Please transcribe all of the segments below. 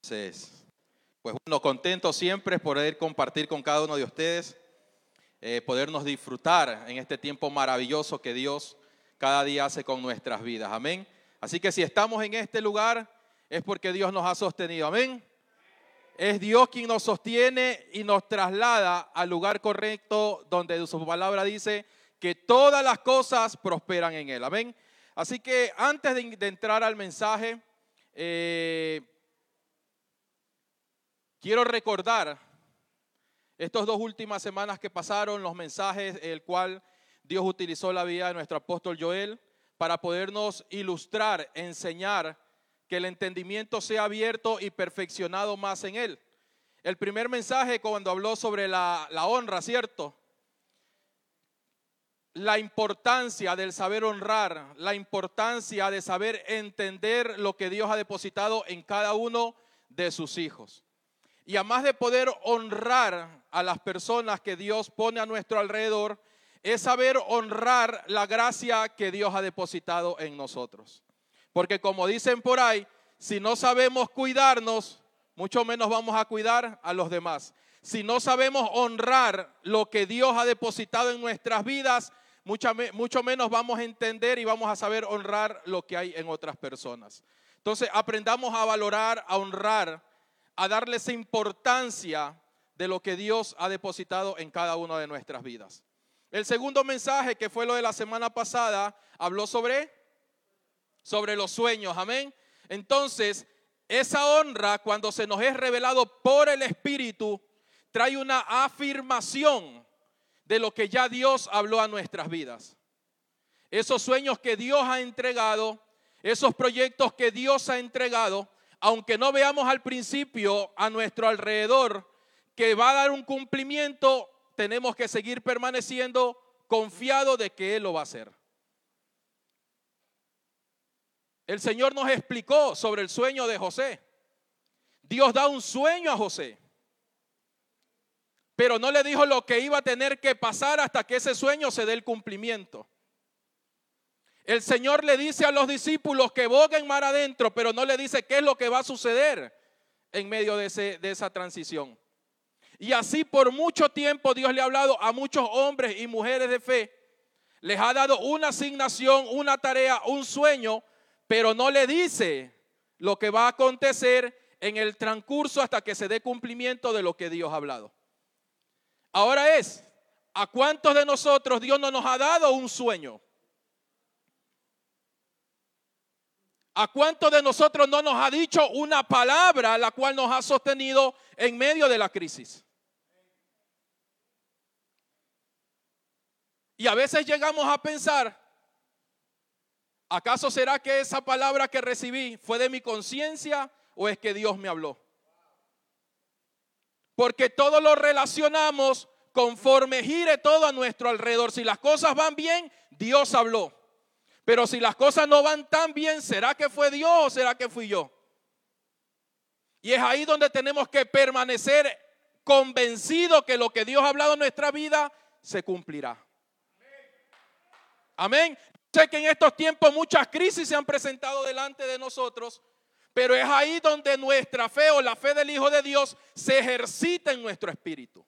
Entonces, pues bueno, contento siempre poder compartir con cada uno de ustedes, eh, podernos disfrutar en este tiempo maravilloso que Dios cada día hace con nuestras vidas. Amén. Así que si estamos en este lugar es porque Dios nos ha sostenido. Amén. Es Dios quien nos sostiene y nos traslada al lugar correcto donde su palabra dice que todas las cosas prosperan en Él. Amén. Así que antes de, entrar al mensaje, eh, quiero recordar estas dos últimas semanas que pasaron, los mensajes, el cual Dios utilizó la vida de nuestro apóstol Joel para podernos ilustrar, enseñar que el entendimiento sea abierto y perfeccionado más en él. El primer mensaje cuando habló sobre la, la honra, ¿cierto? la importancia del saber honrar, la importancia de saber entender lo que Dios ha depositado en cada uno de sus hijos. Y además de poder honrar a las personas que Dios pone a nuestro alrededor, es saber honrar la gracia que Dios ha depositado en nosotros. Porque como dicen por ahí, si no sabemos cuidarnos, mucho menos vamos a cuidar a los demás. Si no sabemos honrar lo que Dios ha depositado en nuestras vidas, mucho, menos vamos a entender y vamos a saber honrar lo que hay en otras personas. Entonces, aprendamos a valorar, a honrar, a darle esa importancia de lo que Dios ha depositado en cada una de nuestras vidas. El segundo mensaje, que fue lo de la semana pasada, habló sobre sobre los sueños, amén. Entonces, esa honra cuando se nos es revelado por el Espíritu trae una afirmación de lo que ya Dios habló a nuestras vidas. Esos sueños que Dios ha entregado, esos proyectos que Dios ha entregado, aunque no veamos al principio a nuestro alrededor que va a dar un cumplimiento, tenemos que seguir permaneciendo confiado de que Él lo va a hacer. El Señor nos explicó sobre el sueño de José. Dios da un sueño a José pero no le dijo lo que iba a tener que pasar hasta que ese sueño se dé el cumplimiento. El Señor le dice a los discípulos que boguen mar adentro, pero no le dice qué es lo que va a suceder en medio de, de esa transición. Y así por mucho tiempo Dios le ha hablado a muchos hombres y mujeres de fe. Les ha dado una asignación, una tarea, un sueño, pero no le dice lo que va a acontecer en el transcurso hasta que se dé cumplimiento de lo que Dios ha hablado. Ahora es, ¿a cuántos de nosotros Dios no nos ha dado un sueño? ¿A cuántos de nosotros no nos ha dicho una palabra la cual nos ha sostenido en medio de la crisis? Y a veces llegamos a pensar, ¿acaso será que esa palabra que recibí fue de mi conciencia o es que Dios me habló? Porque todo lo relacionamos conforme gire todo a nuestro alrededor. Si las cosas van bien, Dios habló. Pero si las cosas no van tan bien, ¿será que fue Dios o será que fui yo? Y es ahí donde tenemos que permanecer convencidos que lo que Dios ha hablado en nuestra vida se cumplirá. Amén. Sé que en estos tiempos muchas crisis se han presentado delante de nosotros, pero es ahí donde nuestra fe o la fe del Hijo de Dios se ejercita en nuestro espíritu.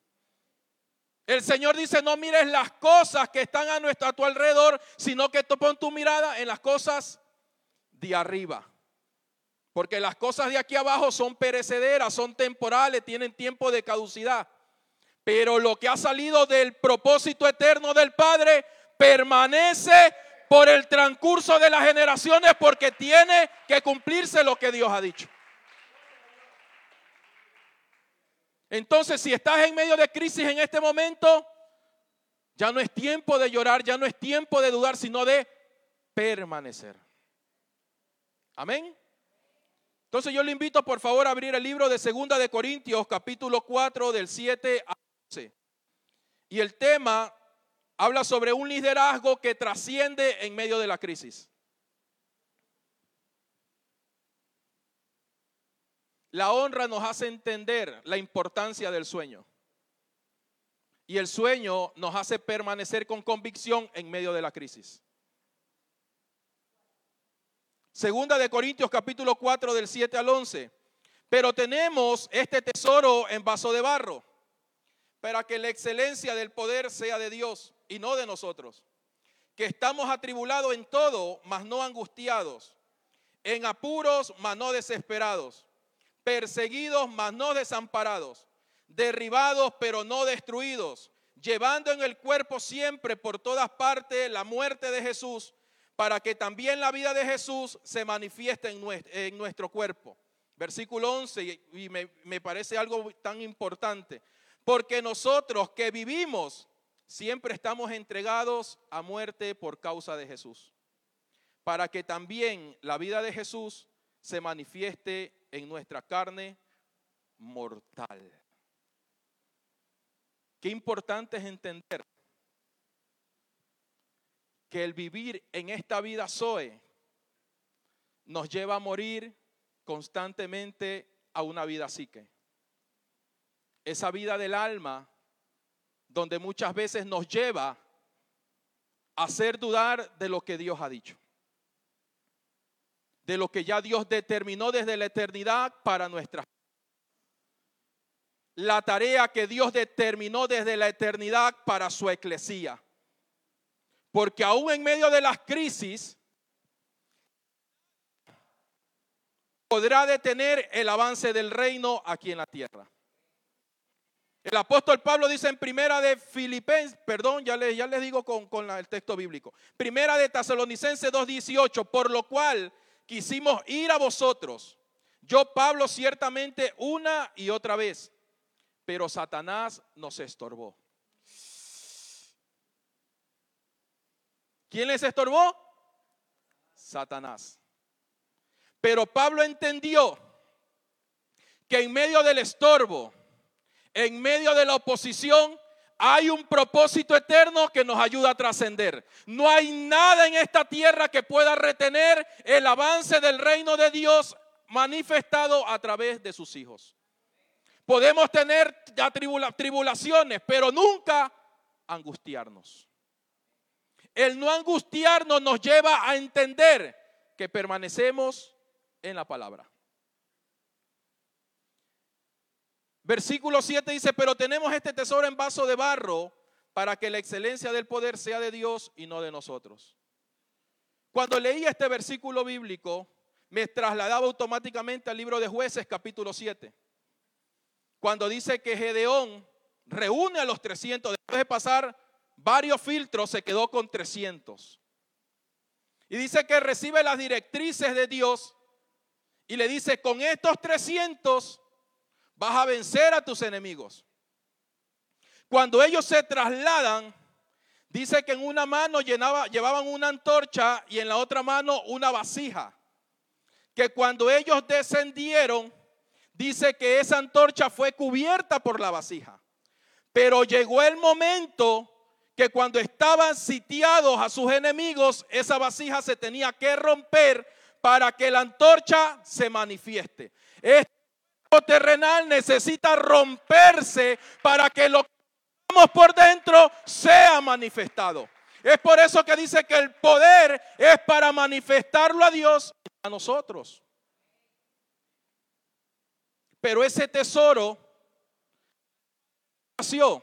El Señor dice, no mires las cosas que están a, nuestro, a tu alrededor, sino que pon tu mirada en las cosas de arriba. Porque las cosas de aquí abajo son perecederas, son temporales, tienen tiempo de caducidad. Pero lo que ha salido del propósito eterno del Padre permanece por el transcurso de las generaciones porque tiene que cumplirse lo que Dios ha dicho. Entonces, si estás en medio de crisis en este momento, ya no es tiempo de llorar, ya no es tiempo de dudar, sino de permanecer. Amén. Entonces yo le invito por favor a abrir el libro de Segunda de Corintios, capítulo 4, del 7 a 11. Y el tema habla sobre un liderazgo que trasciende en medio de la crisis. La honra nos hace entender la importancia del sueño. Y el sueño nos hace permanecer con convicción en medio de la crisis. Segunda de Corintios capítulo 4 del 7 al 11. Pero tenemos este tesoro en vaso de barro para que la excelencia del poder sea de Dios y no de nosotros. Que estamos atribulados en todo, mas no angustiados, en apuros, mas no desesperados, perseguidos, mas no desamparados, derribados, pero no destruidos, llevando en el cuerpo siempre por todas partes la muerte de Jesús, para que también la vida de Jesús se manifieste en nuestro, cuerpo. Versículo 11, y me, me parece algo tan importante. Porque nosotros que vivimos siempre estamos entregados a muerte por causa de Jesús. Para que también la vida de Jesús se manifieste en nuestra carne mortal. Qué importante es entender que el vivir en esta vida Zoe nos lleva a morir constantemente a una vida psique esa vida del alma, donde muchas veces nos lleva a hacer dudar de lo que Dios ha dicho, de lo que ya Dios determinó desde la eternidad para nuestra la tarea que Dios determinó desde la eternidad para su eclesía. Porque aún en medio de las crisis, podrá detener el avance del reino aquí en la tierra. El apóstol Pablo dice en primera de Filipenses, perdón, ya les, ya les digo con, con el texto bíblico. Primera de Tesalonicenses 2.18, por lo cual quisimos ir a vosotros. Yo, Pablo, ciertamente una y otra vez, pero Satanás nos estorbó. ¿Quién les estorbó? Satanás. Pero Pablo entendió que en medio del estorbo, en medio de la oposición, hay un propósito eterno que nos ayuda a trascender. No hay nada en esta tierra que pueda retener el avance del reino de Dios manifestado a través de sus hijos. Podemos tener ya tribulaciones, pero nunca angustiarnos. El no angustiarnos nos lleva a entender que permanecemos en la palabra. Versículo 7 dice, pero tenemos este tesoro en vaso de barro para que la excelencia del poder sea de Dios y no de nosotros. Cuando leí este versículo bíblico, me trasladaba automáticamente al libro de jueces capítulo 7. Cuando dice que Gedeón reúne a los 300, después de pasar varios filtros, se quedó con 300. Y dice que recibe las directrices de Dios y le dice, con estos 300 vas a vencer a tus enemigos. Cuando ellos se trasladan, dice que en una mano llevaban una antorcha y en la otra mano una vasija. Que cuando ellos descendieron, dice que esa antorcha fue cubierta por la vasija. Pero llegó el momento que cuando estaban sitiados a sus enemigos, esa vasija se tenía que romper para que la antorcha se manifieste terrenal necesita romperse para que lo que estamos por dentro sea manifestado. Es por eso que dice que el poder es para manifestarlo a Dios y a nosotros. Pero ese tesoro nació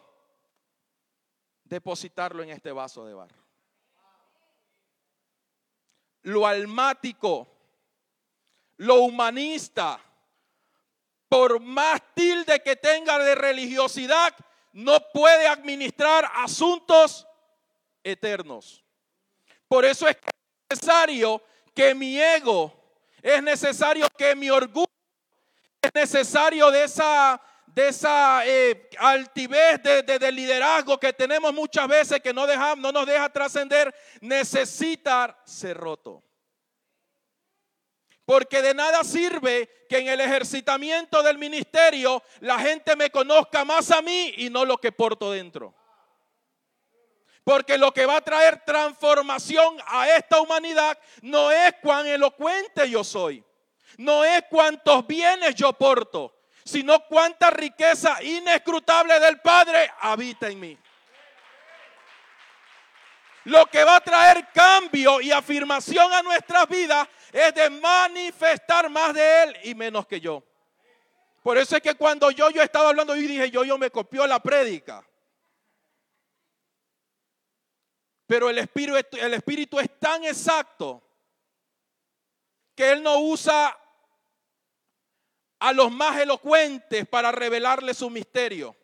depositarlo en este vaso de barro. Lo almático, lo humanista, por más tilde que tenga de religiosidad, no puede administrar asuntos eternos. Por eso es necesario que mi ego, es necesario que mi orgullo, es necesario de esa, de esa eh, altivez de, liderazgo que tenemos muchas veces que no, deja, no nos deja trascender, necesita ser roto. Porque de nada sirve que en el ejercitamiento del ministerio la gente me conozca más a mí y no lo que porto dentro. Porque lo que va a traer transformación a esta humanidad no es cuán elocuente yo soy, no es cuántos bienes yo porto, sino cuánta riqueza inescrutable del Padre habita en mí. Lo que va a traer cambio y afirmación a nuestras vidas es de manifestar más de Él y menos que yo. Por eso es que cuando yo, yo estaba hablando, y dije, yo, yo me copió la prédica. Pero el el espíritu es tan exacto que Él no usa a los más elocuentes para revelarle su misterio,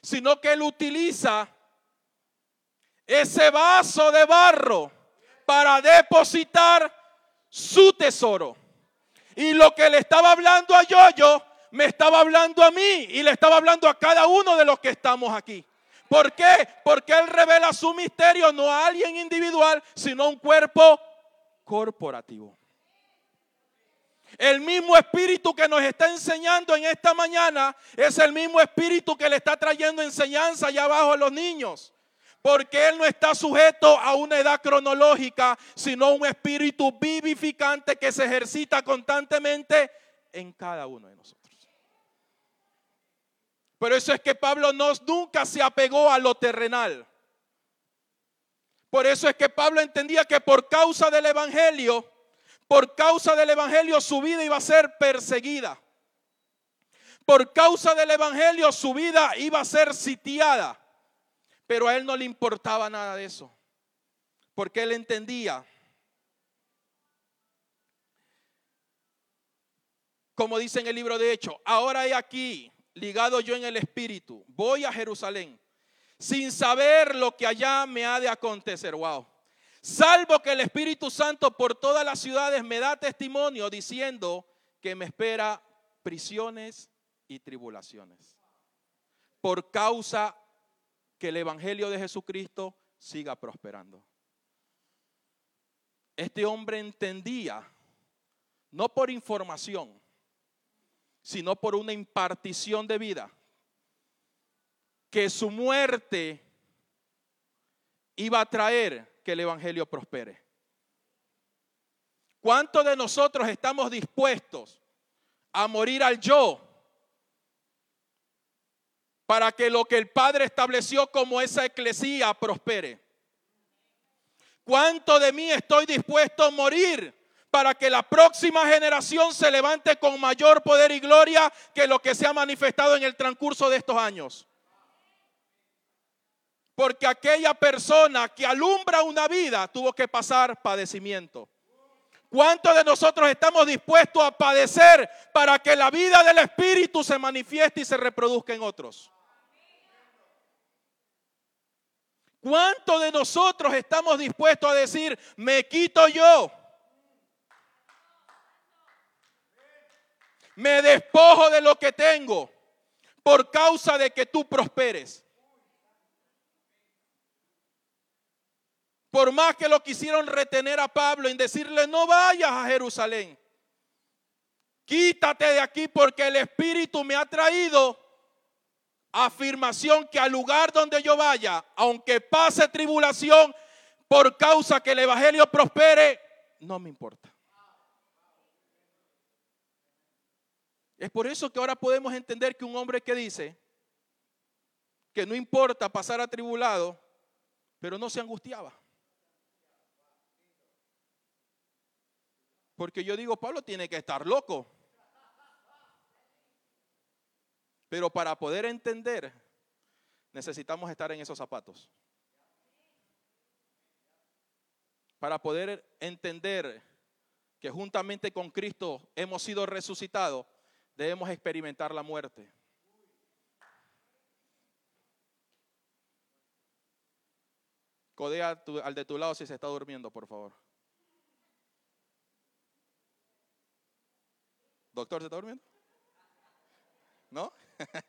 sino que Él utiliza ese vaso de barro para depositar su tesoro. Y lo que le estaba hablando a Yoyo, me estaba hablando a mí y le estaba hablando a cada uno de los que estamos aquí. ¿Por qué? Porque Él revela su misterio no a alguien individual, sino a un cuerpo corporativo. El mismo espíritu que nos está enseñando en esta mañana es el mismo espíritu que le está trayendo enseñanza allá abajo a los niños. Porque Él no está sujeto a una edad cronológica, sino a un espíritu vivificante que se ejercita constantemente en cada uno de nosotros. Por eso es que Pablo nunca se apegó a lo terrenal. Por eso es que Pablo entendía que por causa del Evangelio, por causa del Evangelio su vida iba a ser perseguida. Por causa del Evangelio su vida iba a ser sitiada. Pero a él no le importaba nada de eso. Porque él entendía, como dice en el libro de Hechos, ahora he aquí ligado yo en el Espíritu, voy a Jerusalén, sin saber lo que allá me ha de acontecer. Wow. Salvo que el Espíritu Santo por todas las ciudades me da testimonio diciendo que me espera prisiones y tribulaciones. Por causa que el Evangelio de Jesucristo siga prosperando. Este hombre entendía, no por información, sino por una impartición de vida, que su muerte iba a traer que el Evangelio prospere. ¿Cuántos de nosotros estamos dispuestos a morir al yo para que lo que el Padre estableció como esa eclesía prospere? ¿Cuánto de mí estoy dispuesto a morir para que la próxima generación se levante con mayor poder y gloria que lo que se ha manifestado en el transcurso de estos años. Porque aquella persona que alumbra una vida tuvo que pasar padecimiento. ¿Cuántos de nosotros estamos dispuestos a padecer para que la vida del Espíritu se manifieste y se reproduzca en otros? ¿Cuántos de nosotros estamos dispuestos a decir, me quito yo? me despojo de lo que tengo por causa de que tú prosperes. Por más que lo quisieron retener a Pablo en decirle, no vayas a Jerusalén. Quítate de aquí porque el Espíritu me ha traído afirmación que al lugar donde yo vaya, aunque pase tribulación, por causa que el Evangelio prospere, no me importa. Es por eso que ahora podemos entender que un hombre que dice que no importa pasar atribulado, pero no se angustiaba. Porque yo digo, Pablo tiene que estar loco. Pero para poder entender, necesitamos estar en esos zapatos. Para poder entender que juntamente con Cristo hemos sido resucitados, debemos experimentar la muerte. Codea al de tu lado si se está durmiendo, por favor. Doctor, ¿se está durmiendo? ¿No?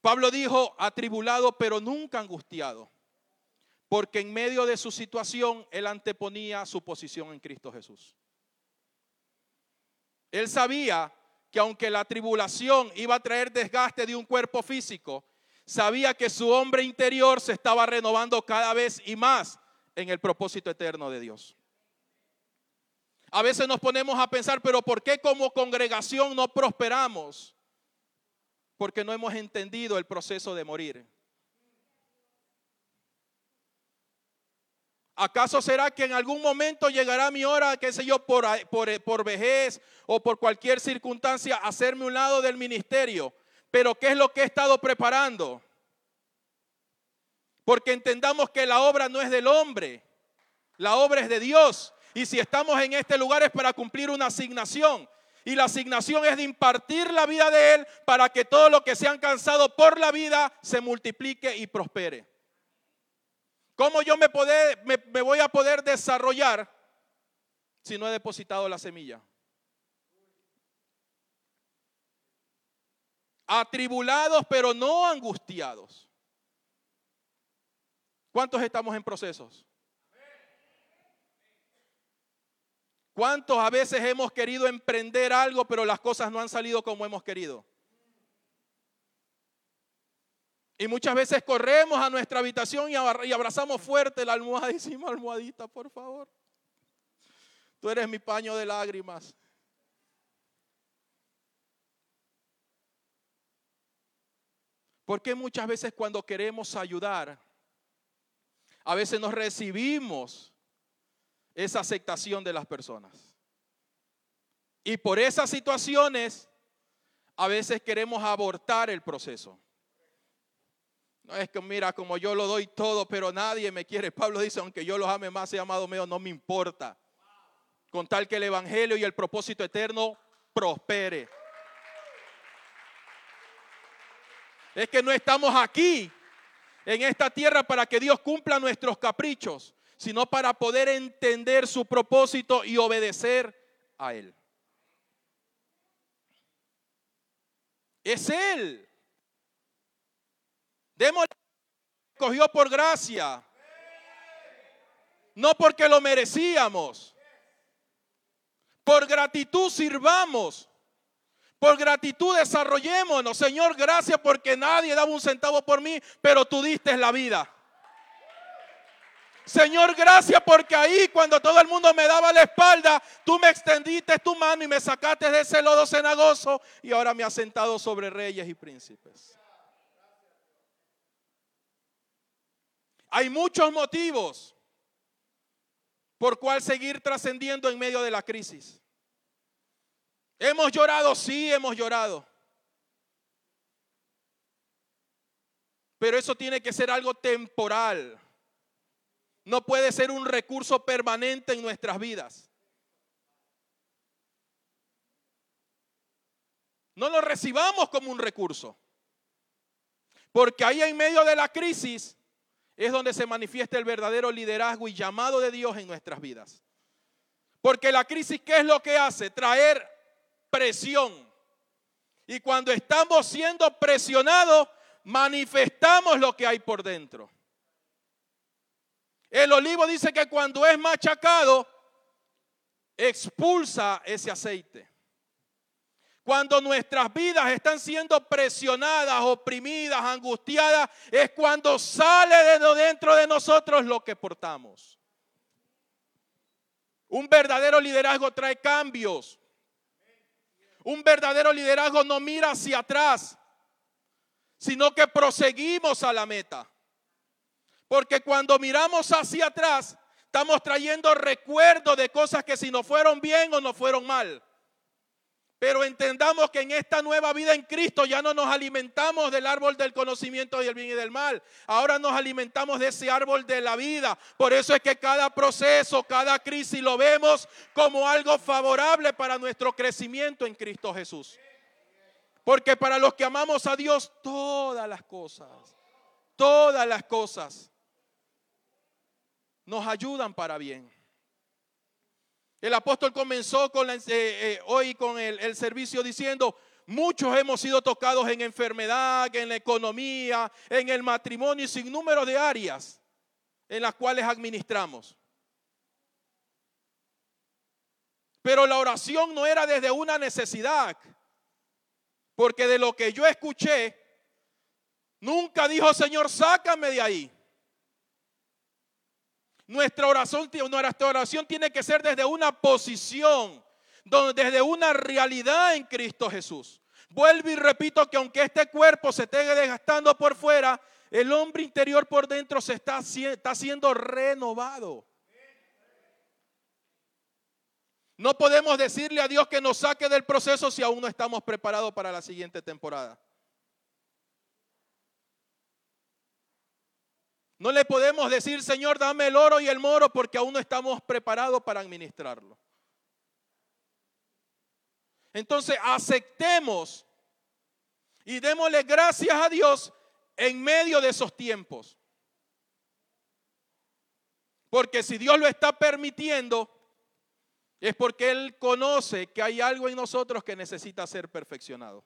Pablo dijo, atribulado pero nunca angustiado, porque en medio de su situación él anteponía su posición en Cristo Jesús. Él sabía que aunque la tribulación iba a traer desgaste de un cuerpo físico, sabía que su hombre interior se estaba renovando cada vez y más en el propósito eterno de Dios. A veces nos ponemos a pensar, pero ¿por qué como congregación no prosperamos? Porque no hemos entendido el proceso de morir. ¿Acaso será que en algún momento llegará mi hora, qué sé yo, por, por, por vejez o por cualquier circunstancia, hacerme un lado del ministerio? Pero ¿qué es lo que he estado preparando? Porque entendamos que la obra no es del hombre, la obra es de Dios. Y si estamos en este lugar es para cumplir una asignación. Y la asignación es de impartir la vida de Él para que todo lo que se han cansado por la vida se multiplique y prospere. ¿Cómo yo me, me, voy a poder desarrollar si no he depositado la semilla? Atribulados pero no angustiados. ¿Cuántos estamos en procesos? ¿Cuántos a veces hemos querido emprender algo pero las cosas no han salido como hemos querido? Y muchas veces corremos a nuestra habitación y abrazamos fuerte la almohada y decimos, almohadita, por favor. Tú eres mi paño de lágrimas. Porque muchas veces cuando queremos ayudar, a veces no recibimos esa aceptación de las personas? Y por esas situaciones, a veces queremos abortar el proceso. No es que mira, como yo lo doy todo, pero nadie me quiere. Pablo dice, aunque yo los ame más, y amado mío, no me importa. Con tal que el Evangelio y el propósito eterno prospere. Es que no estamos aquí, en esta tierra, para que Dios cumpla nuestros caprichos, sino para poder entender su propósito y obedecer a Él. Es Él Demos cogió por gracia. No porque lo merecíamos. Por gratitud sirvamos. Por gratitud desarrollémonos. Señor, gracias porque nadie daba un centavo por mí, pero tú diste la vida. Señor, gracias porque ahí cuando todo el mundo me daba la espalda, tú me extendiste tu mano y me sacaste de ese lodo cenagoso y ahora me has sentado sobre reyes y príncipes. Hay muchos motivos por cual seguir trascendiendo en medio de la crisis. Hemos llorado, sí, hemos llorado. Pero eso tiene que ser algo temporal. No puede ser un recurso permanente en nuestras vidas. No lo recibamos como un recurso. Porque ahí en medio de la crisis es donde se manifiesta el verdadero liderazgo y llamado de Dios en nuestras vidas. Porque la crisis, ¿qué es lo que hace? Traer presión. Y cuando estamos siendo presionados, manifestamos lo que hay por dentro. El olivo dice que cuando es machacado, expulsa ese aceite. Cuando nuestras vidas están siendo presionadas, oprimidas, angustiadas, es cuando sale de dentro de nosotros lo que portamos. Un verdadero liderazgo trae cambios. Un verdadero liderazgo no mira hacia atrás, sino que proseguimos a la meta. Porque cuando miramos hacia atrás, estamos trayendo recuerdos de cosas que si no fueron bien o no fueron mal. Pero entendamos que en esta nueva vida en Cristo ya no nos alimentamos del árbol del conocimiento del bien y del mal. Ahora nos alimentamos de ese árbol de la vida. Por eso es que cada proceso, cada crisis lo vemos como algo favorable para nuestro crecimiento en Cristo Jesús. Porque para los que amamos a Dios, todas las cosas, todas las cosas nos ayudan para bien. El apóstol comenzó con eh, eh, hoy con el, servicio diciendo, muchos hemos sido tocados en enfermedad, en la economía, en el matrimonio y sin número de áreas en las cuales administramos. Pero la oración no era desde una necesidad, porque de lo que yo escuché, nunca dijo, Señor, sácame de ahí. Nuestra oración, nuestra oración tiene que ser desde una posición, desde una realidad en Cristo Jesús. Vuelvo y repito que aunque este cuerpo se esté desgastando por fuera, el hombre interior por dentro se está, está siendo renovado. No podemos decirle a Dios que nos saque del proceso si aún no estamos preparados para la siguiente temporada. No le podemos decir, Señor, dame el oro y el moro porque aún no estamos preparados para administrarlo. Entonces aceptemos y démosle gracias a Dios en medio de esos tiempos. Porque si Dios lo está permitiendo, es porque Él conoce que hay algo en nosotros que necesita ser perfeccionado.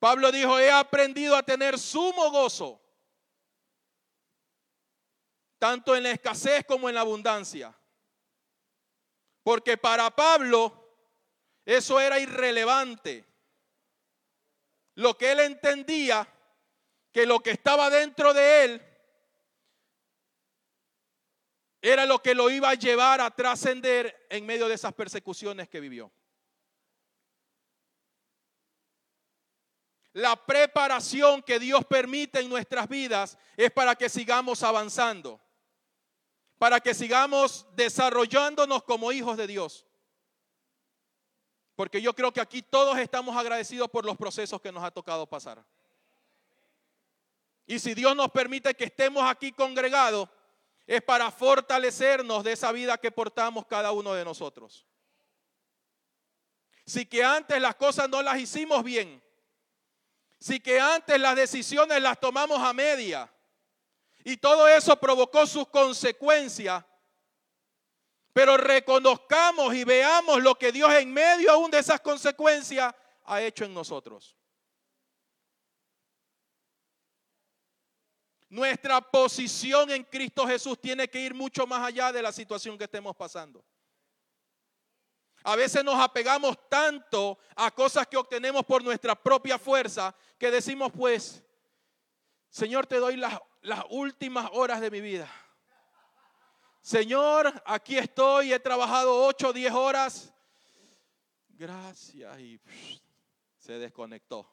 Pablo dijo, he aprendido a tener sumo gozo tanto en la escasez como en la abundancia. Porque para Pablo eso era irrelevante. Lo que él entendía, que lo que estaba dentro de él era lo que lo iba a llevar a trascender en medio de esas persecuciones que vivió. La preparación que Dios permite en nuestras vidas es para que sigamos avanzando para que sigamos desarrollándonos como hijos de Dios. Porque yo creo que aquí todos estamos agradecidos por los procesos que nos ha tocado pasar. Y si Dios nos permite que estemos aquí congregados, es para fortalecernos de esa vida que portamos cada uno de nosotros. Si que antes las cosas no las hicimos bien, si que antes las decisiones las tomamos a media, y todo eso provocó sus consecuencias. Pero reconozcamos y veamos lo que Dios en medio aún de esas consecuencias ha hecho en nosotros. Nuestra posición en Cristo Jesús tiene que ir mucho más allá de la situación que estemos pasando. A veces nos apegamos tanto a cosas que obtenemos por nuestra propia fuerza que decimos pues, Señor, te doy las las últimas horas de mi vida. Señor, aquí estoy, he trabajado 8 o 10 horas. Gracias. Y se desconectó.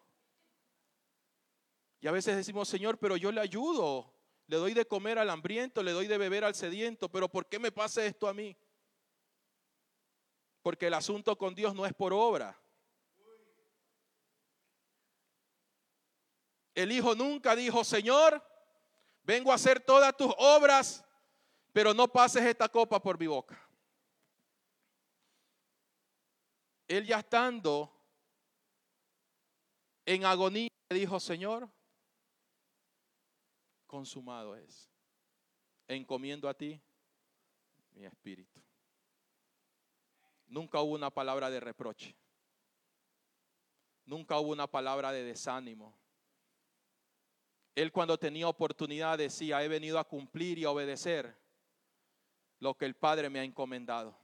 Y a veces decimos, Señor, pero yo le ayudo. Le doy de comer al hambriento, le doy de beber al sediento, pero ¿por qué me pasa esto a mí? Porque el asunto con Dios no es por obra. El Hijo nunca dijo, Señor, vengo a hacer todas tus obras, pero no pases esta copa por mi boca. Él ya estando en agonía dijo, Señor, consumado es. Encomiendo a ti mi espíritu. Nunca hubo una palabra de reproche. Nunca hubo una palabra de desánimo. Él cuando tenía oportunidad decía, he venido a cumplir y a obedecer lo que el Padre me ha encomendado.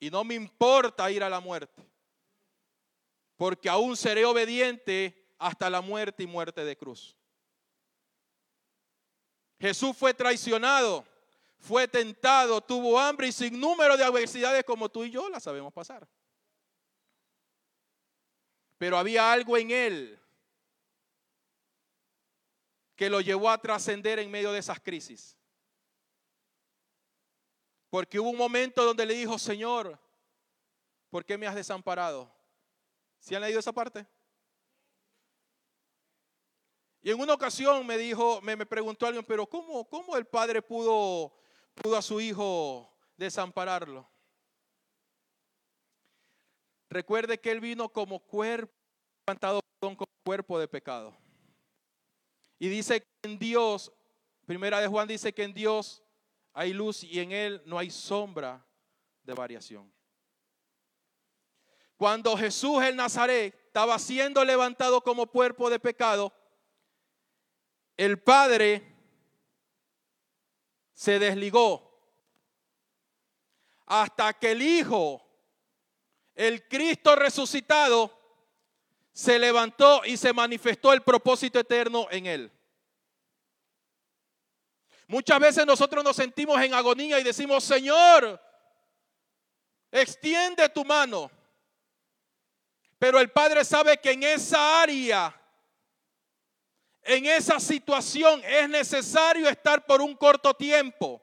Y no me importa ir a la muerte, porque aún seré obediente hasta la muerte y muerte de cruz. Jesús fue traicionado, fue tentado, tuvo hambre y sin número de adversidades como tú y yo las sabemos pasar. Pero había algo en él que lo llevó a trascender en medio de esas crisis. Porque hubo un momento donde le dijo, Señor, ¿por qué me has desamparado? ¿Sí han leído esa parte? Y en una ocasión me dijo, me, preguntó alguien, pero ¿cómo, ¿cómo, el padre pudo, pudo a su hijo desampararlo? Recuerde que él vino como cuerpo, levantado como cuerpo de pecado. Y dice que en Dios, primera de Juan dice que en Dios hay luz y en Él no hay sombra de variación. Cuando Jesús el Nazaret estaba siendo levantado como cuerpo de pecado, el Padre se desligó hasta que el Hijo, el Cristo resucitado, se levantó y se manifestó el propósito eterno en él. Muchas veces nosotros nos sentimos en agonía y decimos, Señor, extiende tu mano. Pero el Padre sabe que en esa área en esa situación es necesario estar por un corto tiempo.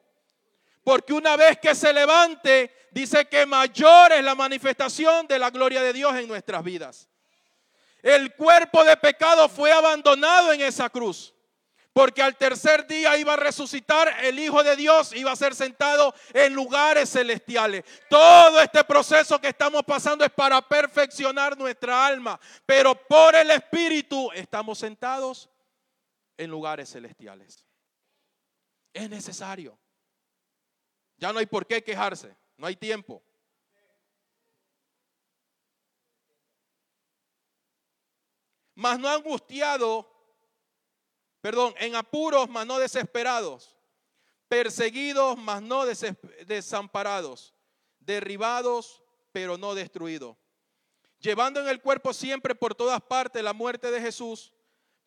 Porque una vez que se levante, dice que mayor es la manifestación de la gloria de Dios en nuestras vidas. El cuerpo de pecado fue abandonado en esa cruz. Porque al tercer día iba a resucitar el Hijo de Dios, iba a ser sentado en lugares celestiales. Todo este proceso que estamos pasando es para perfeccionar nuestra alma. Pero por el Espíritu estamos sentados en lugares celestiales. Es necesario. Ya no hay por qué quejarse, no hay tiempo. Mas no angustiado, perdón, en apuros, mas no desesperados, perseguidos, mas no desamparados, derribados, pero no destruidos, llevando en el cuerpo siempre por todas partes la muerte de Jesús,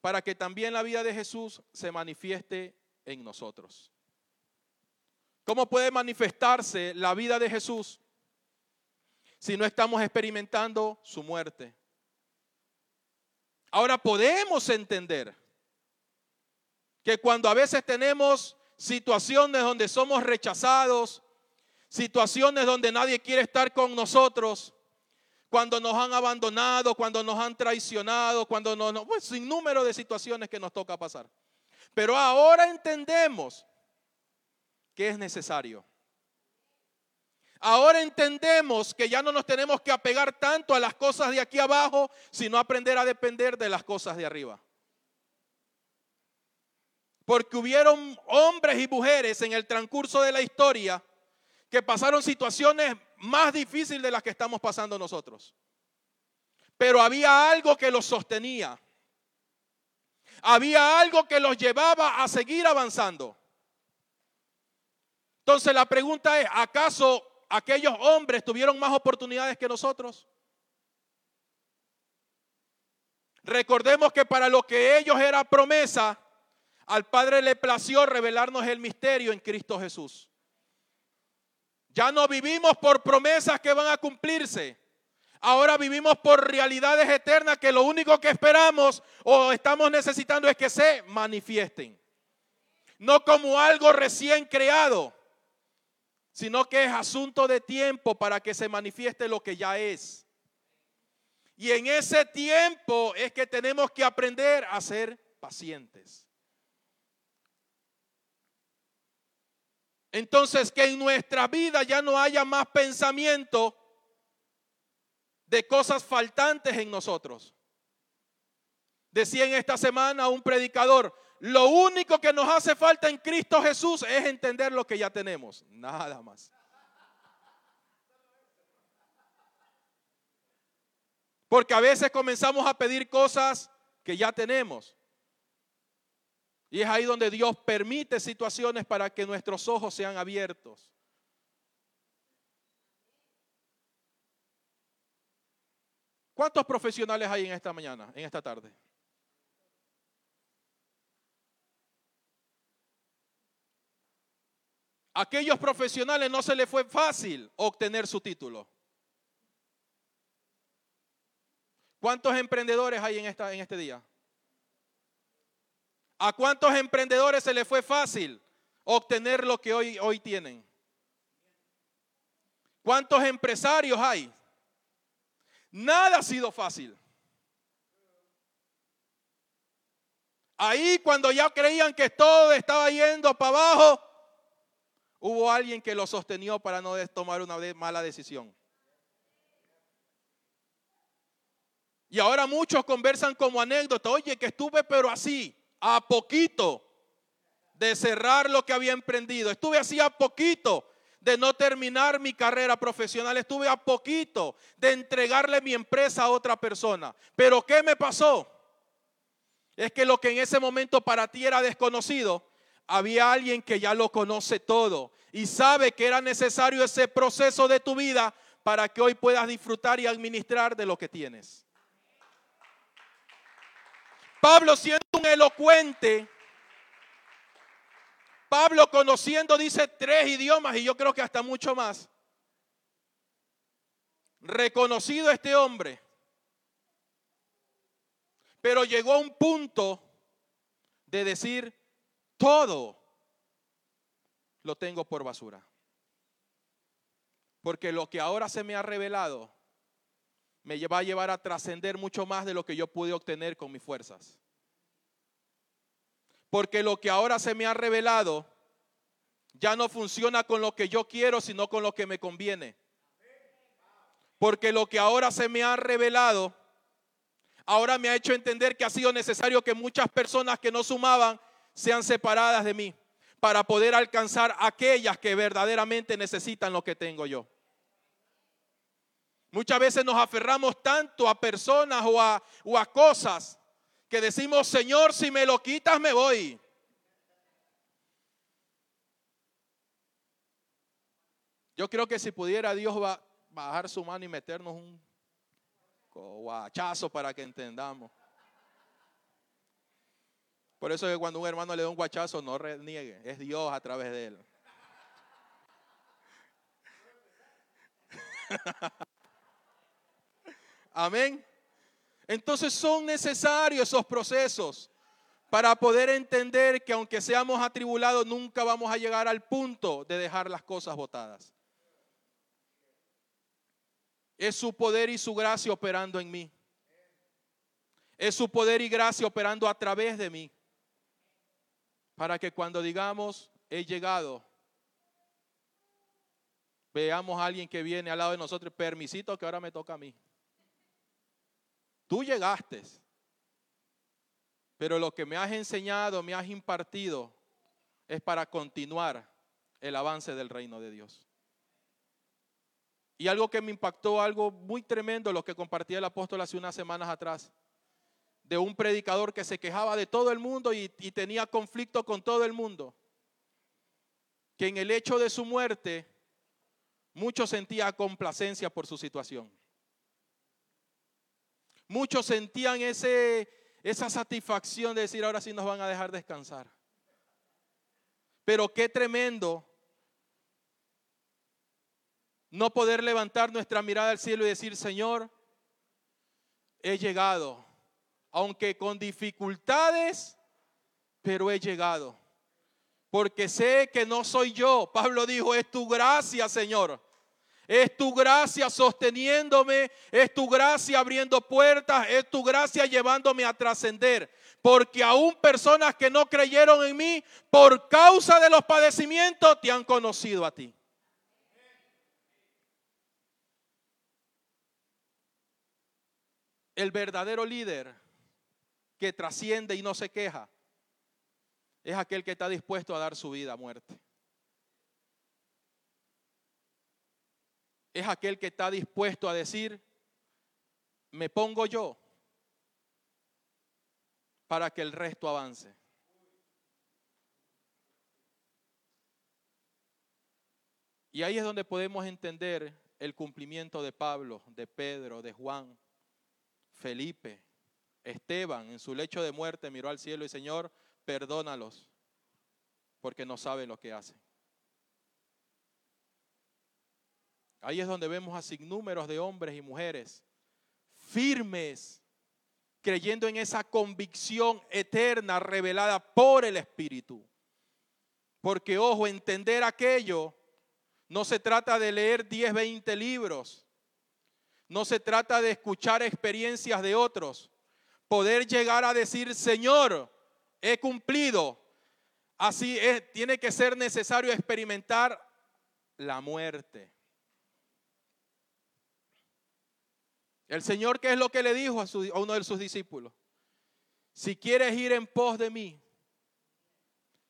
para que también la vida de Jesús se manifieste en nosotros. ¿Cómo puede manifestarse la vida de Jesús si no estamos experimentando su muerte? Ahora podemos entender que cuando a veces tenemos situaciones donde somos rechazados, situaciones donde nadie quiere estar con nosotros, cuando nos han abandonado, cuando nos han traicionado, cuando nos, pues sin número de situaciones que nos toca pasar. Pero ahora entendemos que es necesario. Ahora entendemos que ya no nos tenemos que apegar tanto a las cosas de aquí abajo, sino aprender a depender de las cosas de arriba. Porque hubieron hombres y mujeres en el transcurso de la historia que pasaron situaciones más difíciles de las que estamos pasando nosotros. Pero había algo que los sostenía. Había algo que los llevaba a seguir avanzando. Entonces la pregunta es, ¿acaso aquellos hombres tuvieron más oportunidades que nosotros? Recordemos que para lo que ellos era promesa, al Padre le plació revelarnos el misterio en Cristo Jesús. Ya no vivimos por promesas que van a cumplirse. Ahora vivimos por realidades eternas que lo único que esperamos o estamos necesitando es que se manifiesten. No como algo recién creado, sino que es asunto de tiempo para que se manifieste lo que ya es. Y en ese tiempo es que tenemos que aprender a ser pacientes. Entonces, que en nuestra vida ya no haya más pensamiento de cosas faltantes en nosotros. Decía en esta semana un predicador, lo único que nos hace falta en Cristo Jesús es entender lo que ya tenemos, nada más. Porque a veces comenzamos a pedir cosas que ya tenemos. Y es ahí donde Dios permite situaciones para que nuestros ojos sean abiertos. ¿Cuántos profesionales hay en esta mañana, en esta tarde? Aquellos profesionales no se les fue fácil obtener su título. ¿Cuántos emprendedores hay en, esta, en este día? ¿A cuántos emprendedores se les fue fácil obtener lo que hoy, hoy tienen? ¿Cuántos empresarios hay? Nada ha sido fácil. Ahí cuando ya creían que todo estaba yendo para abajo, hubo alguien que lo sostenió para no tomar una mala decisión. Y ahora muchos conversan como anécdota, oye, que estuve pero así a poquito de cerrar lo que había emprendido. Estuve así a poquito de no terminar mi carrera profesional. Estuve a poquito de entregarle mi empresa a otra persona. Pero ¿qué me pasó? Es que lo que en ese momento para ti era desconocido, había alguien que ya lo conoce todo y sabe que era necesario ese proceso de tu vida para que hoy puedas disfrutar y administrar de lo que tienes. Pablo siendo un elocuente, Pablo conociendo, dice, tres idiomas y yo creo que hasta mucho más. Reconocido este hombre. Pero llegó a un punto de decir, todo lo tengo por basura. Porque lo que ahora se me ha revelado me va a llevar a trascender mucho más de lo que yo pude obtener con mis fuerzas. Porque lo que ahora se me ha revelado ya no funciona con lo que yo quiero, sino con lo que me conviene. Porque lo que ahora se me ha revelado, ahora me ha hecho entender que ha sido necesario que muchas personas que no sumaban sean separadas de mí para poder alcanzar aquellas que verdaderamente necesitan lo que tengo yo. Muchas veces nos aferramos tanto a personas o a, o a cosas que decimos, Señor, si me lo quitas, me voy. Yo creo que si pudiera Dios va bajar su mano y meternos un guachazo para que entendamos. Por eso es que cuando un hermano le da un guachazo, no reniegue, es Dios a través de él. Amén. Entonces son necesarios esos procesos para poder entender que aunque seamos atribulados, nunca vamos a llegar al punto de dejar las cosas botadas. Es su poder y su gracia operando en mí. Es su poder y gracia operando a través de mí. Para que cuando digamos, he llegado, veamos a alguien que viene al lado de nosotros, permisito que ahora me toca a mí. Tú llegaste, pero lo que me has enseñado, me has impartido, es para continuar el avance del reino de Dios. Y algo que me impactó, algo muy tremendo, lo que compartía el apóstol hace unas semanas atrás, de un predicador que se quejaba de todo el mundo y, tenía conflicto con todo el mundo, que en el hecho de su muerte, muchos sentía complacencia por su situación. Muchos sentían ese, esa satisfacción de decir, ahora sí nos van a dejar descansar. Pero qué tremendo no poder levantar nuestra mirada al cielo y decir, Señor, he llegado, aunque con dificultades, pero he llegado. Porque sé que no soy yo. Pablo dijo, es tu gracia, Señor. Es tu gracia sosteniéndome, es tu gracia abriendo puertas, es tu gracia llevándome a trascender. Porque aún personas que no creyeron en mí, por causa de los padecimientos, te han conocido a ti. El verdadero líder que trasciende y no se queja es aquel que está dispuesto a dar su vida a muerte. es aquel que está dispuesto a decir, me pongo yo para que el resto avance. Y ahí es donde podemos entender el cumplimiento de Pablo, de Pedro, de Juan, Felipe, Esteban. En su lecho de muerte miró al cielo y Señor, perdónalos, porque no saben lo que hacen. Ahí es donde vemos a sinnúmeros de hombres y mujeres firmes, creyendo en esa convicción eterna revelada por el Espíritu. Porque, ojo, entender aquello no se trata de leer 10, 20 libros. No se trata de escuchar experiencias de otros. Poder llegar a decir, Señor, he cumplido. Así es, tiene que ser necesario experimentar la muerte. El Señor, ¿qué es lo que le dijo a, uno de sus discípulos? Si quieres ir en pos de mí,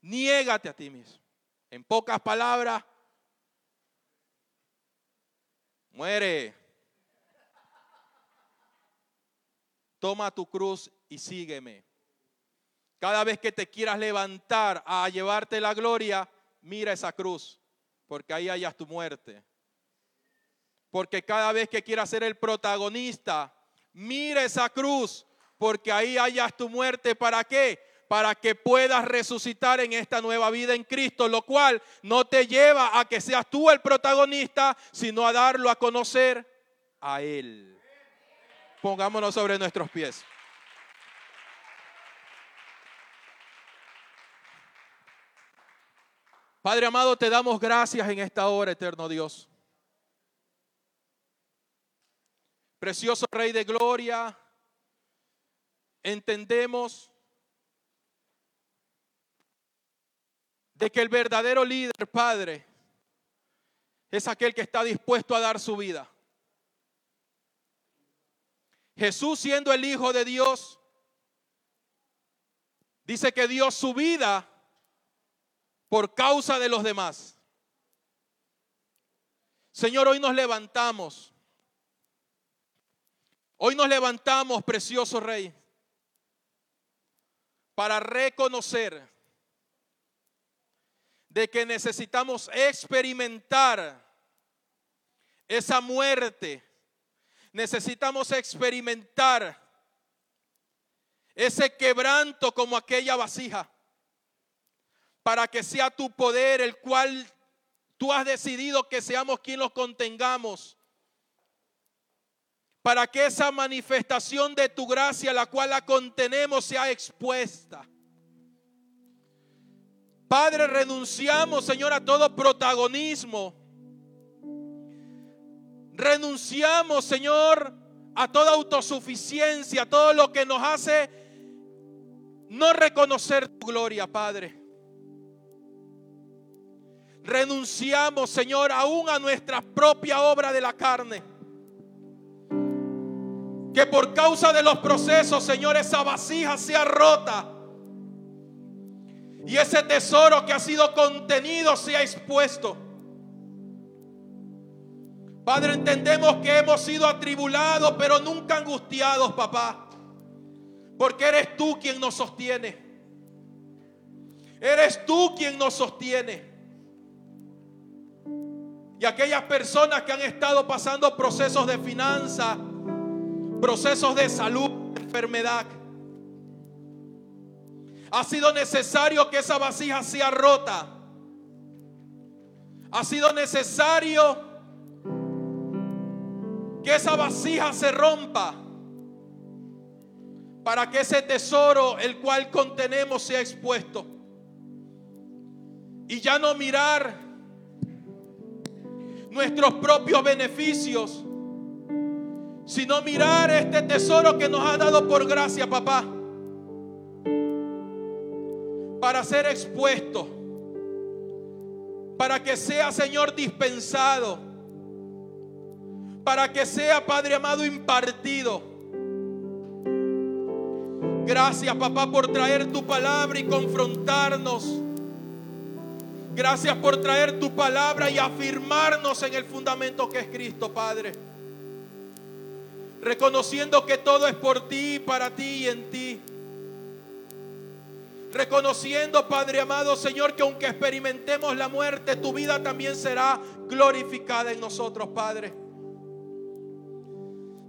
niégate a ti mismo. En pocas palabras, muere. Toma tu cruz y sígueme. Cada vez que te quieras levantar a llevarte la gloria, mira esa cruz, porque ahí hayas tu muerte. Porque cada vez que quieras ser el protagonista, mira esa cruz, porque ahí hayas tu muerte. ¿Para qué? Para que puedas resucitar en esta nueva vida en Cristo, lo cual no te lleva a que seas tú el protagonista, sino a darlo a conocer a Él. Pongámonos sobre nuestros pies. Padre amado, te damos gracias en esta hora, eterno Dios. Precioso Rey de Gloria, entendemos de que el verdadero líder, Padre, es aquel que está dispuesto a dar su vida. Jesús siendo el Hijo de Dios, dice que dio su vida por causa de los demás. Señor, hoy nos levantamos. Hoy nos levantamos, precioso Rey, para reconocer de que necesitamos experimentar esa muerte. Necesitamos experimentar ese quebranto como aquella vasija para que sea tu poder el cual tú has decidido que seamos quien los contengamos. Para que esa manifestación de tu gracia, la cual la contenemos, sea expuesta. Padre, renunciamos, Señor, a todo protagonismo. Renunciamos, Señor, a toda autosuficiencia, a todo lo que nos hace no reconocer tu gloria, Padre. Renunciamos, Señor, aún a nuestra propia obra de la carne. Que por causa de los procesos, Señor, esa vasija sea rota y ese tesoro que ha sido contenido sea expuesto. Padre, entendemos que hemos sido atribulados, pero nunca angustiados, papá. Porque eres tú quien nos sostiene. Eres tú quien nos sostiene. Y aquellas personas que han estado pasando procesos de finanza, procesos de salud, enfermedad, ha sido necesario que esa vasija sea rota. Ha sido necesario que esa vasija se rompa para que ese tesoro el cual contenemos sea expuesto. Y ya no mirar nuestros propios beneficios, sino mirar este tesoro que nos ha dado por gracia, papá para ser expuesto, para que sea, Señor, dispensado, para que sea, Padre amado, impartido. Gracias, papá, por traer tu palabra y confrontarnos. Gracias por traer tu palabra y afirmarnos en el fundamento que es Cristo, Padre. Reconociendo que todo es por ti, para ti y en ti. Reconociendo, Padre amado, Señor, que aunque experimentemos la muerte, tu vida también será glorificada en nosotros, Padre.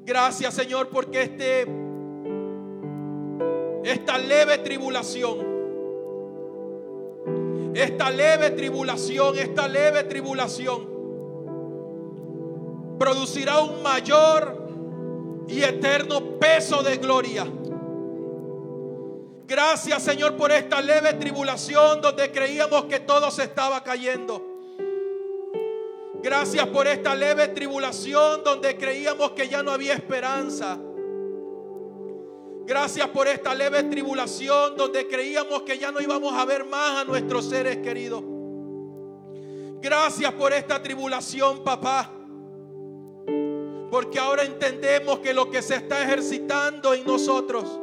Gracias, Señor, porque este esta leve tribulación, esta leve tribulación, esta leve tribulación producirá un mayor y eterno peso de gloria Gracias Señor por esta leve tribulación donde creíamos que todo se estaba cayendo. Gracias por esta leve tribulación donde creíamos que ya no había esperanza. Gracias por esta leve tribulación donde creíamos que ya no íbamos a ver más a nuestros seres queridos. Gracias por esta tribulación, papá. Porque ahora entendemos que lo que se está ejercitando en nosotros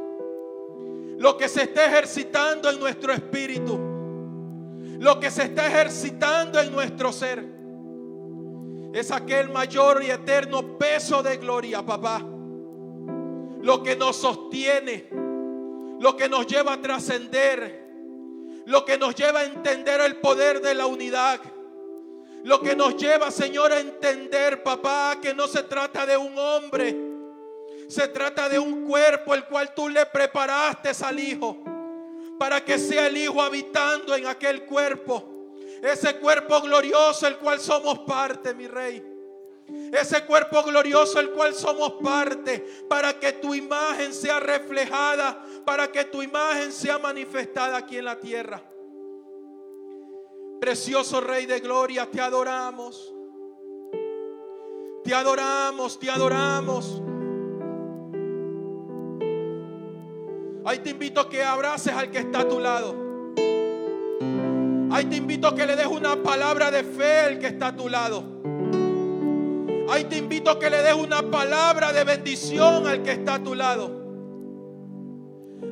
lo que se está ejercitando en nuestro espíritu, lo que se está ejercitando en nuestro ser, es aquel mayor y eterno peso de gloria, papá. Lo que nos sostiene, lo que nos lleva a trascender, lo que nos lleva a entender el poder de la unidad. Lo que nos lleva, Señor, a entender, papá, que no se trata de un hombre, se trata de un cuerpo el cual tú le preparaste al Hijo para que sea el Hijo habitando en aquel cuerpo. Ese cuerpo glorioso el cual somos parte, mi Rey. Ese cuerpo glorioso el cual somos parte para que tu imagen sea reflejada, para que tu imagen sea manifestada aquí en la tierra. Precioso Rey de Gloria, te adoramos. Te adoramos, te adoramos. Ahí te invito a que abraces al que está a tu lado. Ahí te invito a que le des una palabra de fe al que está a tu lado. Ahí te invito a que le des una palabra de bendición al que está a tu lado.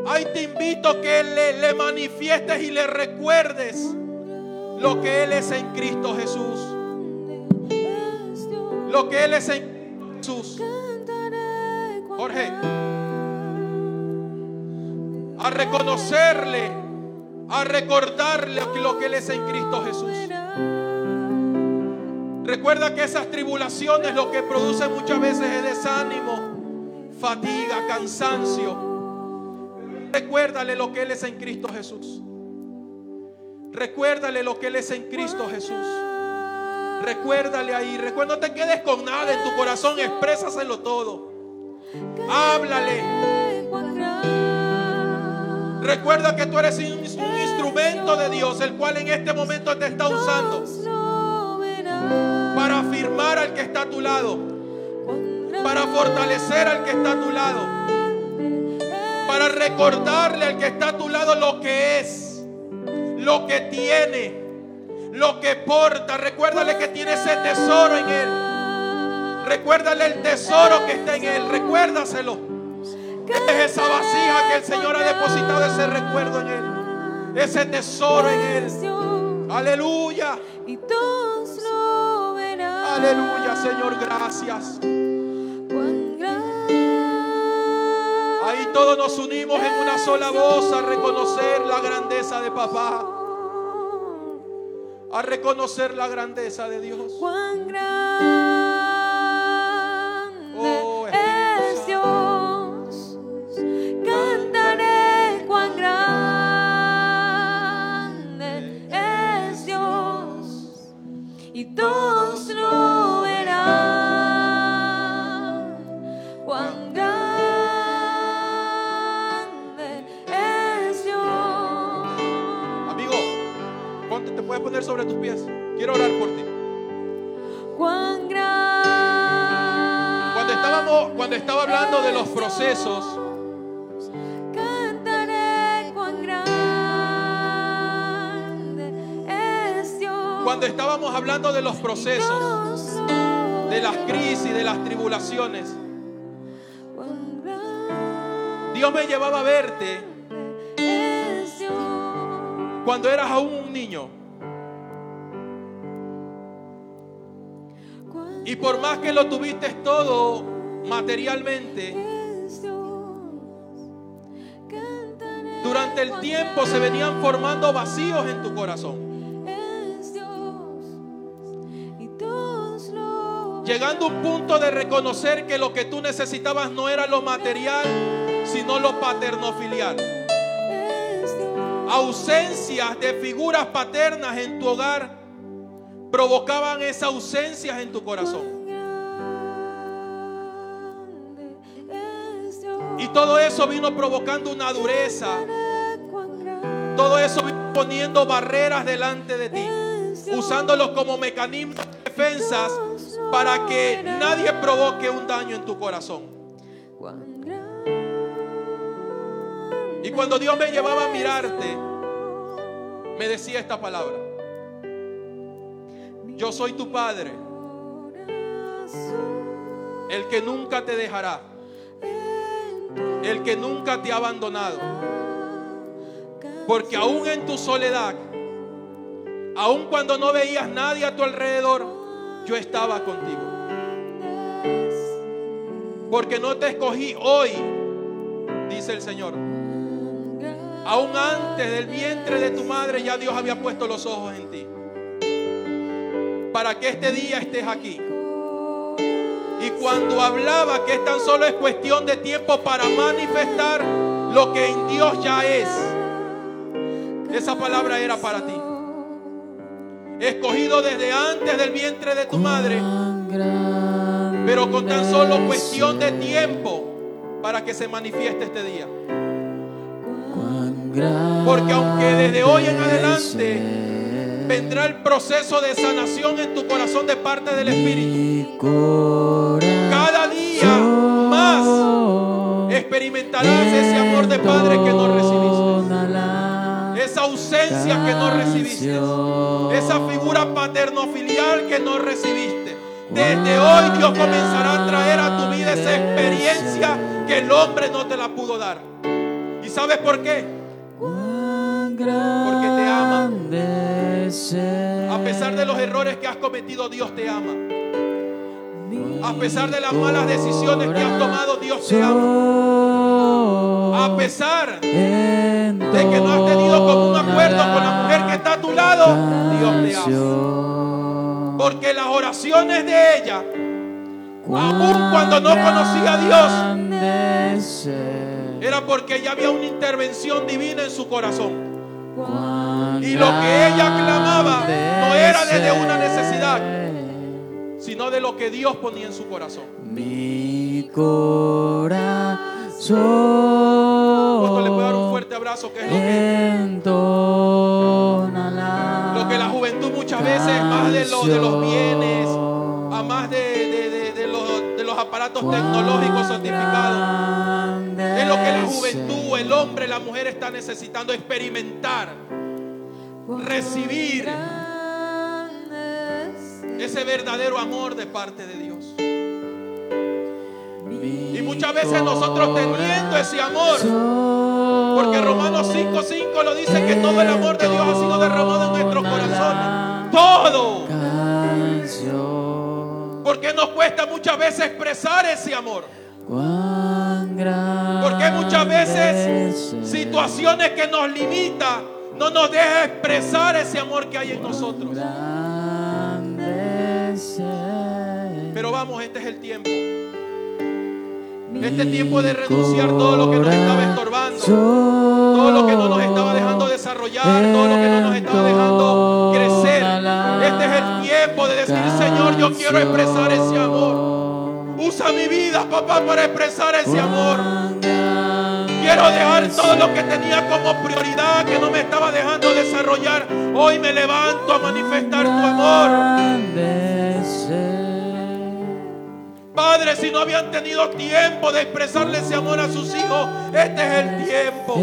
Ahí te invito a que le, le manifiestes y le recuerdes lo que Él es en Cristo Jesús. Lo que Él es en Jesús. Jorge, a reconocerle, a recordarle lo que Él es en Cristo Jesús. Recuerda que esas tribulaciones lo que producen muchas veces es desánimo, fatiga, cansancio. Recuérdale lo que Él es en Cristo Jesús. Recuérdale lo que Él es en Cristo Jesús. Recuérdale ahí. Recuerda, no te quedes con nada en tu corazón. Exprésaselo todo. Háblale. Recuerda que tú eres un, un instrumento de Dios, el cual en este momento te está usando para afirmar al que está a tu lado, para fortalecer al que está a tu lado, para recordarle al que está a tu lado lo que es, lo que tiene, lo que porta. Recuérdale que tiene ese tesoro en él. Recuérdale el tesoro que está en él. Recuérdaselo. Es esa vasija que el Señor ha depositado ese recuerdo en él. Ese tesoro en él. Aleluya. Y todos lo verán. Aleluya, Señor, gracias. Ahí todos nos unimos en una sola voz a reconocer la grandeza de papá, a reconocer la grandeza de Dios. Cuán grande Oh, todos lo verán. Cuán grande es Dios. Amigo, ponte, te puedes poner sobre tus pies. Quiero orar por ti. Cuán grande. Cuando estábamos, cuando estaba hablando de los procesos, cuando estábamos hablando de los procesos, de las crisis, de las tribulaciones, Dios me llevaba a verte cuando eras aún un niño. Y por más que lo tuviste todo materialmente, durante el tiempo se venían formando vacíos en tu corazón. Llegando a un punto de reconocer que lo que tú necesitabas no era lo material, sino lo paternofilial. Ausencias de figuras paternas en tu hogar provocaban esas ausencias en tu corazón. Y todo eso vino provocando una dureza. Todo eso vino poniendo barreras delante de ti. Usándolos como mecanismos de defensas para que nadie provoque un daño en tu corazón. Y cuando Dios me llevaba a mirarte, me decía esta palabra. Yo soy tu padre, el que nunca te dejará, el que nunca te ha abandonado. Porque aún en tu soledad, aún cuando no veías nadie a tu alrededor, yo estaba contigo. Porque no te escogí hoy, dice el Señor. Aún antes del vientre de tu madre ya Dios había puesto los ojos en ti. Para que este día estés aquí. Y cuando hablaba que es tan solo es cuestión de tiempo para manifestar lo que en Dios ya es. Esa palabra era para ti. Escogido desde antes del vientre de tu madre. Pero con tan solo cuestión de tiempo para que se manifieste este día. Porque aunque desde hoy en adelante vendrá el proceso de sanación en tu corazón de parte del Espíritu. Cada día más experimentarás ese amor de Padre que no recibiste. Ausencia que no recibiste. Esa figura paterno-filial que no recibiste. Desde hoy Dios comenzará a traer a tu vida esa experiencia que el hombre no te la pudo dar. ¿Y sabes por qué? Porque te ama. A pesar de los errores que has cometido, Dios te ama. A pesar de las malas decisiones que has tomado, Dios te ama. A pesar de que no has tenido como un acuerdo con la mujer que está a tu lado, Dios te ama. Porque las oraciones de ella, aun cuando no conocía a Dios, era porque ya había una intervención divina en su corazón. Y lo que ella clamaba no era desde una necesidad, sino de lo que Dios ponía en su corazón. Mi Cuando corazón le puedo dar un fuerte abrazo, que es lo que, lo que la juventud muchas veces, más de, lo- de los bienes, a más de, de- de- de los, de los aparatos tecnológicos santificados, es lo que la juventud, el hombre, la mujer está necesitando experimentar, recibir ese verdadero amor de parte de Dios. Y muchas veces nosotros teniendo ese amor, porque Romanos 5:5 lo dice que todo el amor de Dios ha sido derramado en nuestros corazones. Todo. canción Porque nos cuesta muchas veces expresar ese amor. Porque muchas veces es situaciones que nos limitan no nos deja expresar ese amor que hay en nosotros. Pero vamos, este es el tiempo. Este tiempo de renunciar todo lo que nos estaba estorbando. Todo lo que no nos estaba dejando desarrollar, todo lo que no nos estaba dejando crecer. Este es el tiempo de decir, Señor, yo quiero expresar ese amor. Usa mi vida, papá, para expresar ese amor. Quiero dejar todo lo que tenía como prioridad, que no me estaba dejando desarrollar. Hoy me levanto a manifestar tu amor. Padre, si no habían tenido tiempo de expresarle ese amor a sus hijos, este es el tiempo.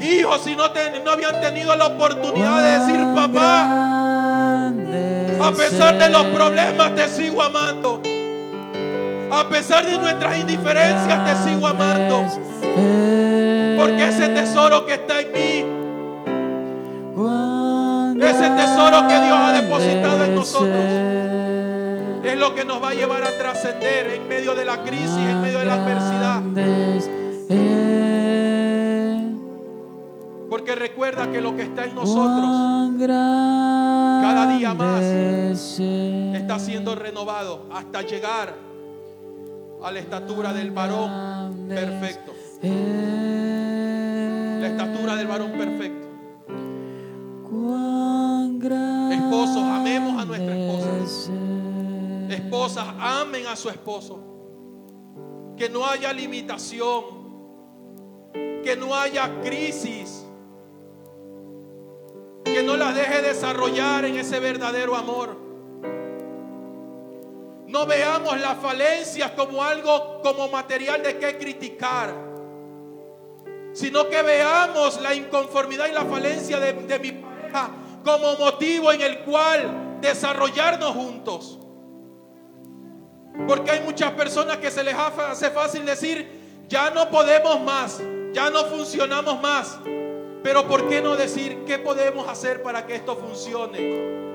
Hijos, si no, ten- no habían tenido la oportunidad de decir, papá, a pesar de los problemas te sigo amando. A pesar de nuestras indiferencias te sigo amando. Porque ese tesoro que está en mí, ese tesoro que Dios ha depositado en nosotros, es lo que nos va a llevar a trascender en medio de la crisis, en medio de la adversidad. Porque recuerda que lo que está en nosotros cada día más está siendo renovado hasta llegar a la estatura del varón perfecto. La estatura del varón perfecto. Esposos, amemos a nuestra esposa. Esposas, amen a su esposo. Que no haya limitación. Que no haya crisis. Que no las deje desarrollar en ese verdadero amor. No veamos las falencias como algo, como material de que criticar. Sino que veamos la inconformidad y la falencia de, de mi pareja como motivo en el cual desarrollarnos juntos. Porque hay muchas personas que se les hace fácil decir, ya no podemos más, ya no funcionamos más. Pero ¿por qué no decir qué podemos hacer para que esto funcione?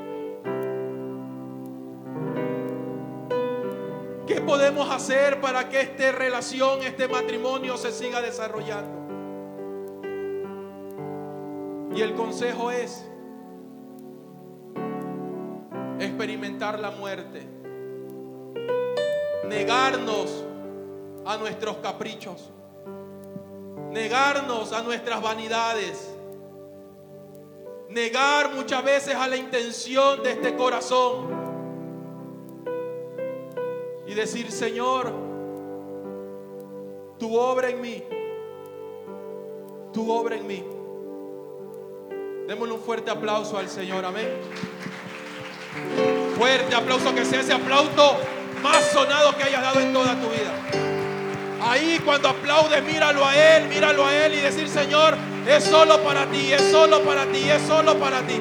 Podemos hacer para que esta relación, este matrimonio se siga desarrollando? Y el consejo es experimentar la muerte, negarnos a nuestros caprichos, negarnos a nuestras vanidades, negar muchas veces a la intención de este corazón y decir, Señor, tu obra en mí, tu obra en mí. Démosle un fuerte aplauso al Señor, amén. Fuerte aplauso, que sea ese aplauso más sonado que hayas dado en toda tu vida. Ahí cuando aplaudes, míralo a Él, míralo a Él y decir, Señor, es solo para ti, es solo para ti, es solo para ti.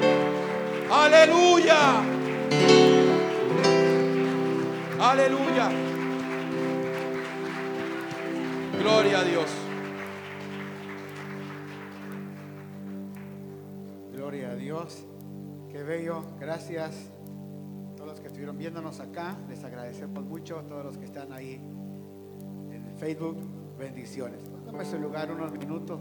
Aleluya. Aleluya. Gloria a Dios. Gloria a Dios. Qué bello. Gracias a todos los que estuvieron viéndonos acá. Les agradecemos mucho. A todos los que están ahí en Facebook. Bendiciones. Tome su lugar unos minutos.